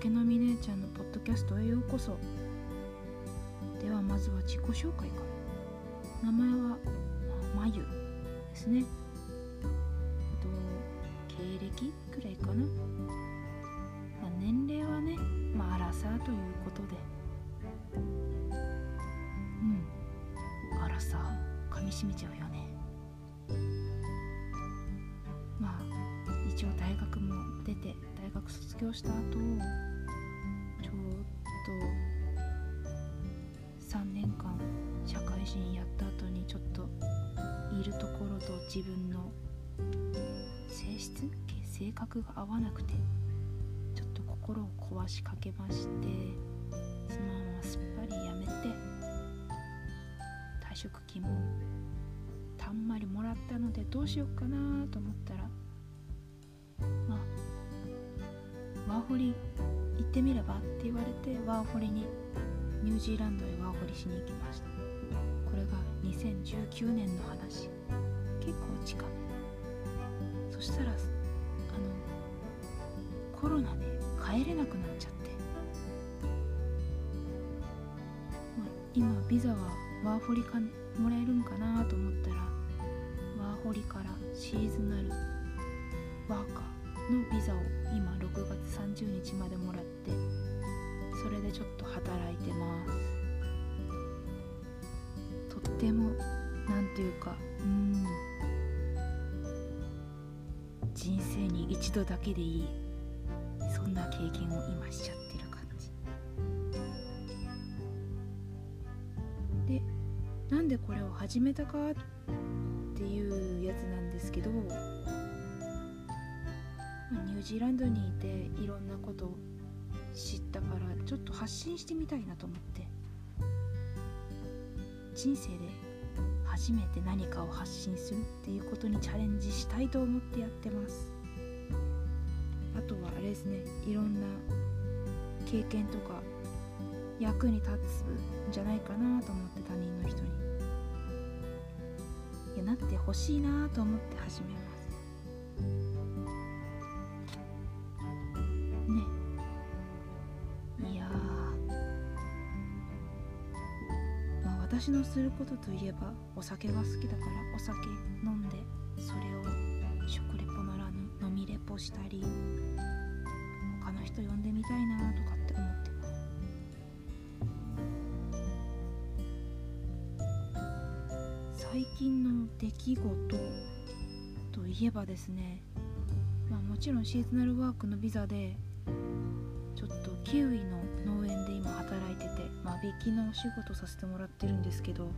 酒飲み姉ちゃんのポッドキャストへようこそ。ではまずは自己紹介から。名前はまゆですね。あと経歴くらいかな、まあ、年齢はねまあアラサーということで。うん。アラサー噛みしめちゃうよね。まあ一応大学も出て大学卒業した後ちょうど3年間社会人やった後にちょっといるところと自分の性質性格が合わなくてちょっと心を壊しかけましてそのまますっぱりやめて退職金もたんまりもらったのでどうしようかなと思ったらまあワーホリ行ってみればって言われてワーホリにニュージーランドへワーホリしに行きました。これが2019年の話。結構近めそしたらあのコロナで帰れなくなっちゃって、まあ、今ビザはワーホリかもらえるんかなと思ったらワーホリからシーズナルワーカーのビザを今6月30日までもらってそれでちょっと働いてます。とっても何ていうかうん。人生に一度だけでいい。そんな経験を今しちゃってる感じ。でなんでこれを始めたかっていうやつなんですけどニュージーランドにいていろんなことを知ったからちょっと発信してみたいなと思って。人生で初めて何かを発信するっていうことにチャレンジしたいと思ってやってます。あとはあれですね。いろんな経験とか役に立つんじゃないかなと思って他人の人に。いやなってほしいなと思って始めます。私のすることといえばお酒が好きだからお酒飲んでそれを食レポならぬ飲みレポしたり他の人呼んでみたいなとかって思ってます最近の出来事といえばですねまあもちろんシーズナルワークのビザでちょっとキウイの引きのお仕事させてもらってるんですけど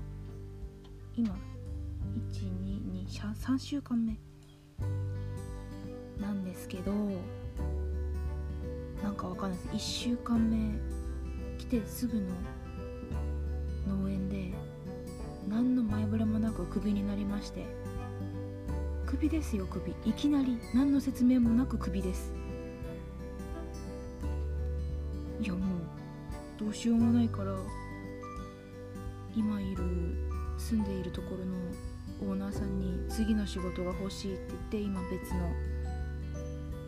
今123週間目なんですけどなんかわかんないです1週間目来てすぐの農園で何の前触れもなくクビになりましてクビですよクビいきなり何の説明もなくクビですいやもうどうしようもないから今いる住んでいるところのオーナーさんに次の仕事が欲しいって言って今別の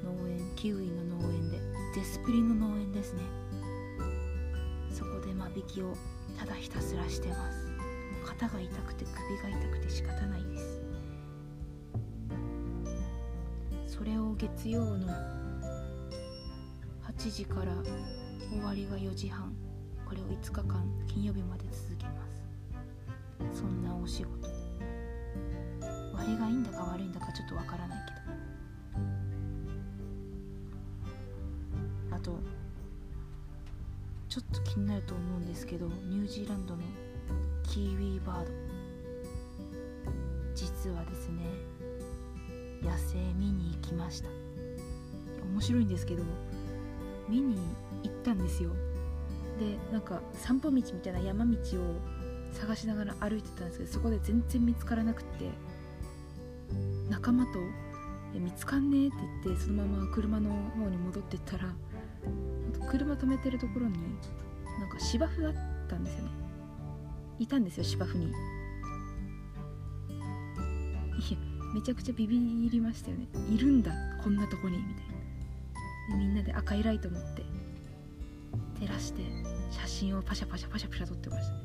農園キウイの農園でデスプリの農園ですね。そこで間引きをただひたすらしてます。肩が痛くて首が痛くて仕方ないです。それを月曜の8時から終わりが4時半。これを5日間金曜日まで続けます。そんなお仕事。割がいいんだか悪いんだかちょっとわからないけど。あとちょっと気になると思うんですけどニュージーランドのキーウィーバード。実はですね野生見に行きました。面白いんですけど見に行ったんですよ。でなんか散歩道みたいな山道を探しながら歩いてたんですけどそこで全然見つからなくて仲間と「見つかんねえ」って言ってそのまま車の方に戻ってったら車止めてるところになんか芝生あったんですよね。いたんですよ芝生に。いやめちゃくちゃビビりましたよねいるんだこんなとこにみたいな。でみんなで赤いライト持って照らして写真をパシャパシャパシャパシャ撮ってましたね。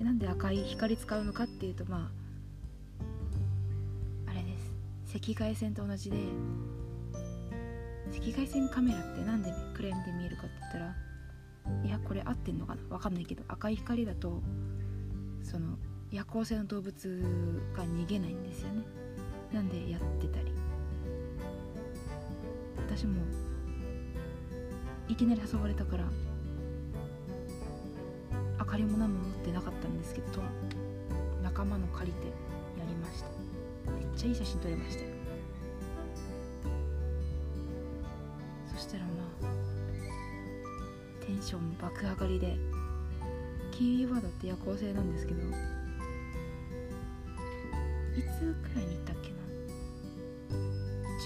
なんで赤い光使うのかっていうとまああれです。赤外線と同じで赤外線カメラってなんで暗闇で見えるかって言ったらいやこれ合ってんのかな？わかんないけど赤い光だとその夜行性の動物が逃げないんですよね。なんでやってたり。私もいきなり誘われたから明かりも何も持ってなかったんですけど仲間の借りてやりました。めっちゃいい写真撮れましたよ。そしたらまあテンション爆上がりでキーワードって夜行性なんですけどいつくらいに行ったっけな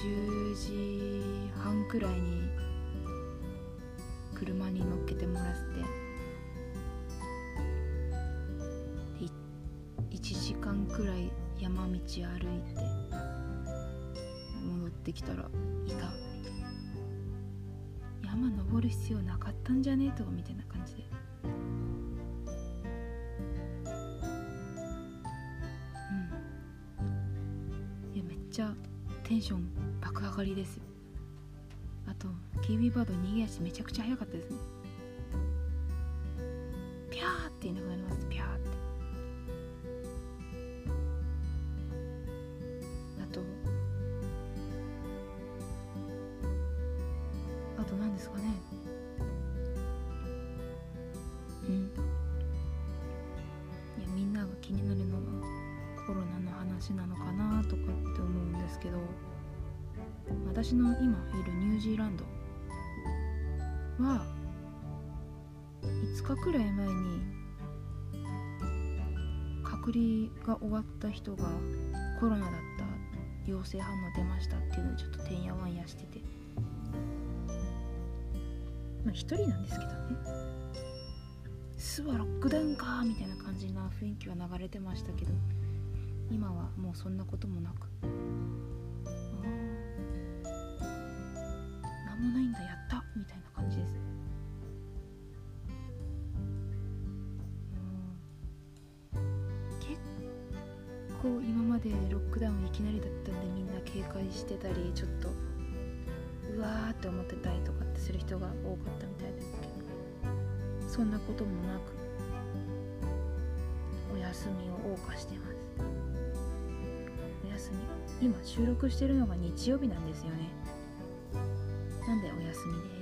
？10時半くらいに車に乗っけてもらって1時間くらい山道歩いて戻ってきたらいた。山登る必要なかったんじゃねえとかみたいな感じで。うん。いやめっちゃテンション爆上がりですよ。キーウィバード逃げ足めちゃくちゃ速かったですね。ピャーっていなくなります。ピャーって。あとあと何ですかね。うん。いやみんなが気になるのはコロナの話なのかなとかって思うんですけど私の今いるニュージーランドは5日くらい前に隔離が終わった人がコロナだった陽性反応出ましたっていうのをちょっとてんやわんやしてて。まあ一人なんですけどね。巣はロックダウンかみたいな感じな雰囲気は流れてましたけど。今はもうそんなこともなく。何もないんだやっみたいな感じです。結構今までロックダウンいきなりだったんでみんな警戒してたりちょっとうわーって思ってたりとかってする人が多かったみたいですけどそんなこともなくお休みを謳歌してます。お休み。今収録してるのが日曜日なんですよね。なんでお休みで？す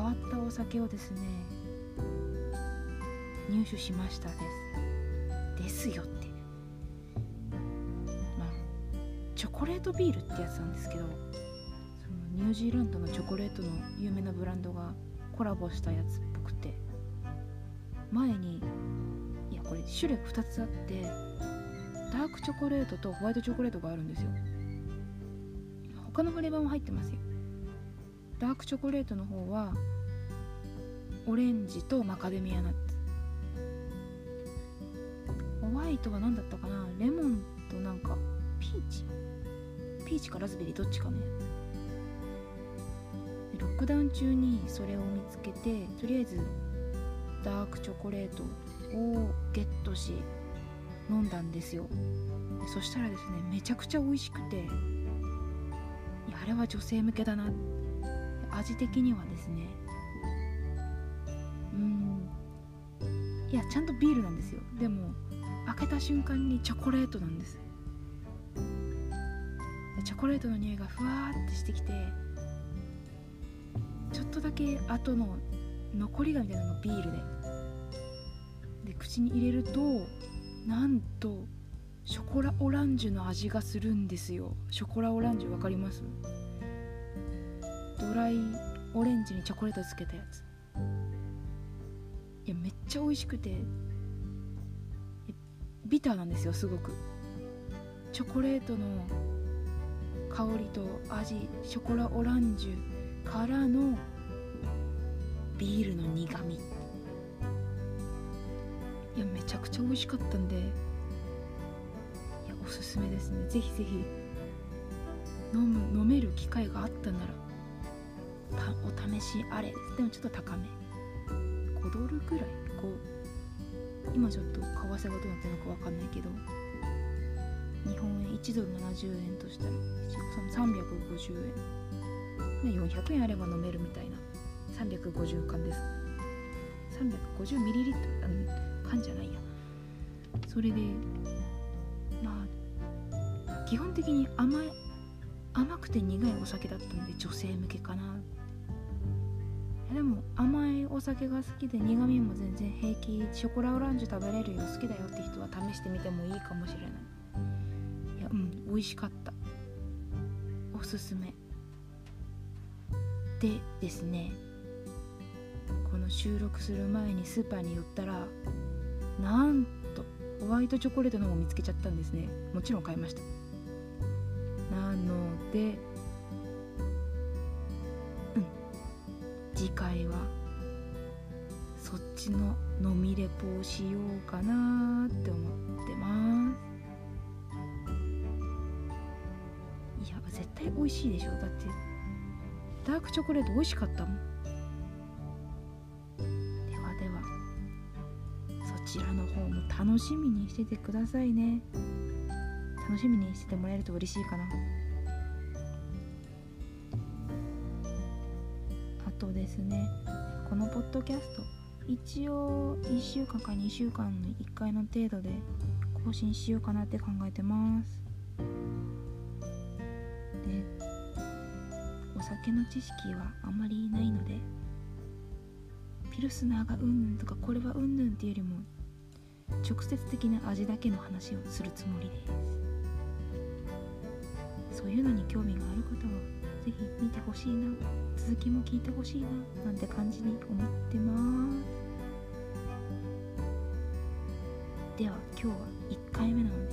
変わったお酒をですね入手しましたです。ですよって。まあチョコレートビールってやつなんですけどそのニュージーランドのチョコレートの有名なブランドがコラボしたやつっぽくて。前にいやこれ種類2つあってダークチョコレートとホワイトチョコレートがあるんですよ。他のフレーバーも入ってますよ。ダークチョコレートの方はオレンジとマカデミアナッツ。ホワイトは何だったかな？レモンとなんかピーチ？ピーチかラズベリー？どっちかのやつでロックダウン中にそれを見つけてとりあえずダークチョコレートをゲットし飲んだんですよ。そしたらですねめちゃくちゃ美味しくていやあれは女性向けだな味的にはですね。うん。いやちゃんとビールなんですよ。でも開けた瞬間にチョコレートなんです。チョコレートの匂いがふわーってしてきてちょっとだけ後の残りがみたいなのビールで。で口に入れるとなんとショコラオランジュの味がするんですよ。ショコラオランジュわかります？ドライオレンジにチョコレートつけたやつ。いやめっちゃ美味しくて。ビターなんですよすごく。チョコレートの香りと味ショコラオランジュからのビールの苦みいやめちゃくちゃ美味しかったんで。いやおすすめですね。ぜひぜひ。飲む飲める機会があったなら。お試しあれ。ですでもちょっと高め。5ドルぐらい。こう今ちょっと為替がどうなってるのか分かんないけど。日本円1ドル70円としたら350円、400円あれば飲めるみたいな。350缶です。350ミリリットル。缶じゃないや。それでまあ基本的に甘い甘くて苦いお酒だったので女性向けかな。でも甘いお酒が好きで苦味も全然平気。ショコラオランジュ食べれるよ。好きだよって人は試してみてもいいかもしれない。いやうん美味しかった。おすすめ。でですね。この収録する前にスーパーに寄ったらなんとホワイトチョコレートの方を見つけちゃったんですね。もちろん買いました。なのでうん次回はそっちの飲みレポをしようかなって思ってます。いや絶対美味しいでしょ。だってダークチョコレート美味しかったもん。ではではそちらの方も楽しみにしててくださいね。楽しみにしててもらえると嬉しいかな。あとですねこのポッドキャスト一応1週間か2週間の1回の程度で更新しようかなって考えてます。でお酒の知識はあまりないのでピルスナーがうんぬんとかこれはうんぬんっていうよりも直接的な味だけの話をするつもりです。そういうのに興味がある方はぜひ見てほしいな。続きも聞いてほしいな。なんて感じに思ってます。では今日は1回目なので